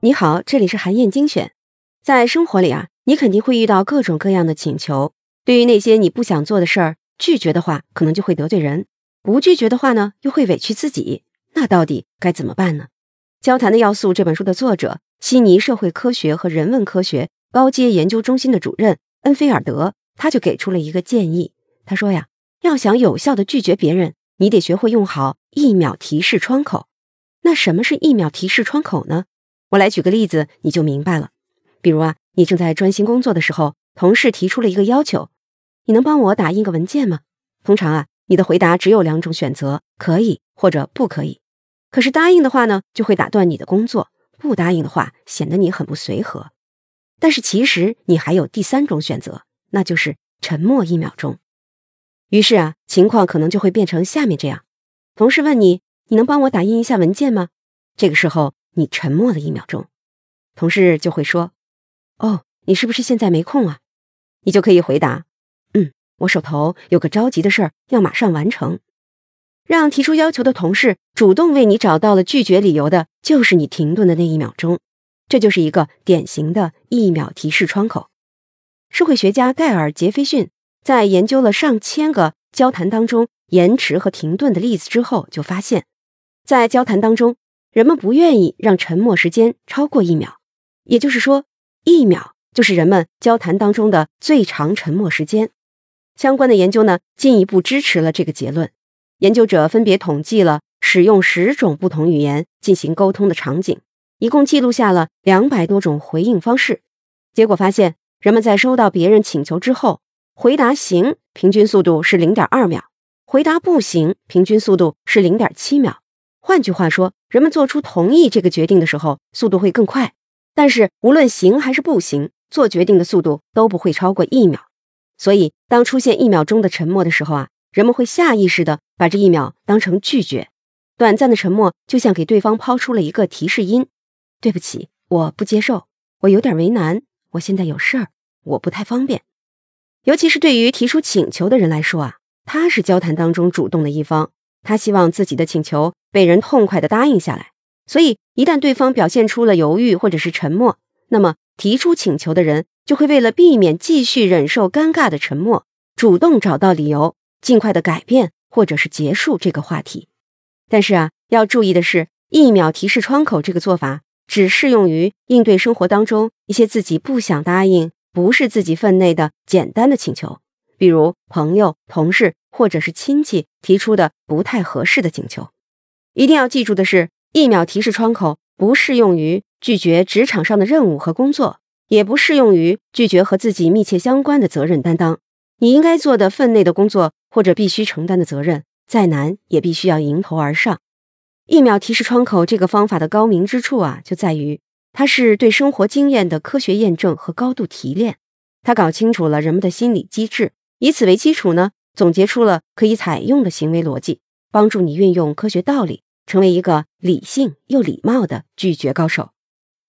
你好，这里是韩燕精选。在生活里啊，你肯定会遇到各种各样的请求。对于那些你不想做的事儿，拒绝的话，可能就会得罪人；不拒绝的话呢，又会委屈自己。那到底该怎么办呢？《交谈的要素》这本书的作者，悉尼社会科学和人文科学高阶研究中心的主任恩菲尔德，他就给出了一个建议。他说呀，要想有效的拒绝别人，你得学会用好一秒提示窗口。那什么是一秒提示窗口呢？我来举个例子，你就明白了。比如啊，你正在专心工作的时候，同事提出了一个要求，你能帮我打印个文件吗？通常啊，你的回答只有两种选择：可以或者不可以。可是答应的话呢，就会打断你的工作；不答应的话，显得你很不随和。但是其实你还有第三种选择，那就是沉默一秒钟。于是啊，情况可能就会变成下面这样：同事问你，你能帮我打印一下文件吗？这个时候你沉默了一秒钟，同事就会说：“哦，你是不是现在没空啊？”你就可以回答：“嗯，我手头有个着急的事儿要马上完成。”让提出要求的同事主动为你找到了拒绝理由的，就是你停顿的那一秒钟。这就是一个典型的一秒提示窗口。社会学家盖尔·杰斐逊在研究了上千个交谈当中延迟和停顿的例子之后，就发现，在交谈当中，人们不愿意让沉默时间超过一秒，也就是说，一秒就是人们交谈当中的最长沉默时间。相关的研究呢，进一步支持了这个结论。研究者分别统计了使用十种不同语言进行沟通的场景，一共记录下了两百多种回应方式。结果发现，人们在收到别人请求之后，回答“行”平均速度是零点二秒，回答“不行”平均速度是零点七秒。换句话说，人们做出同意这个决定的时候，速度会更快。但是，无论行还是不行，做决定的速度都不会超过一秒。所以，当出现一秒钟的沉默的时候啊。人们会下意识的把这一秒当成拒绝，短暂的沉默就像给对方抛出了一个提示音：“对不起，我不接受，我有点为难，我现在有事儿，我不太方便。”尤其是对于提出请求的人来说啊，他是交谈当中主动的一方，他希望自己的请求被人痛快的答应下来。所以，一旦对方表现出了犹豫或者是沉默，那么提出请求的人就会为了避免继续忍受尴尬的沉默，主动找到理由。尽快的改变或者是结束这个话题，但是啊，要注意的是，一秒提示窗口这个做法只适用于应对生活当中一些自己不想答应、不是自己分内的简单的请求，比如朋友、同事或者是亲戚提出的不太合适的请求。一定要记住的是，一秒提示窗口不适用于拒绝职场上的任务和工作，也不适用于拒绝和自己密切相关的责任担当。你应该做的分内的工作。或者必须承担的责任，再难也必须要迎头而上。一秒提示窗口这个方法的高明之处啊，就在于它是对生活经验的科学验证和高度提炼。它搞清楚了人们的心理机制，以此为基础呢，总结出了可以采用的行为逻辑，帮助你运用科学道理，成为一个理性又礼貌的拒绝高手。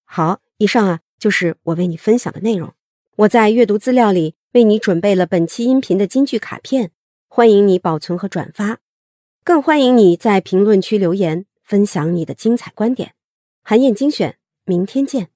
好，以上啊就是我为你分享的内容。我在阅读资料里为你准备了本期音频的金句卡片。欢迎你保存和转发，更欢迎你在评论区留言分享你的精彩观点。韩燕精选，明天见。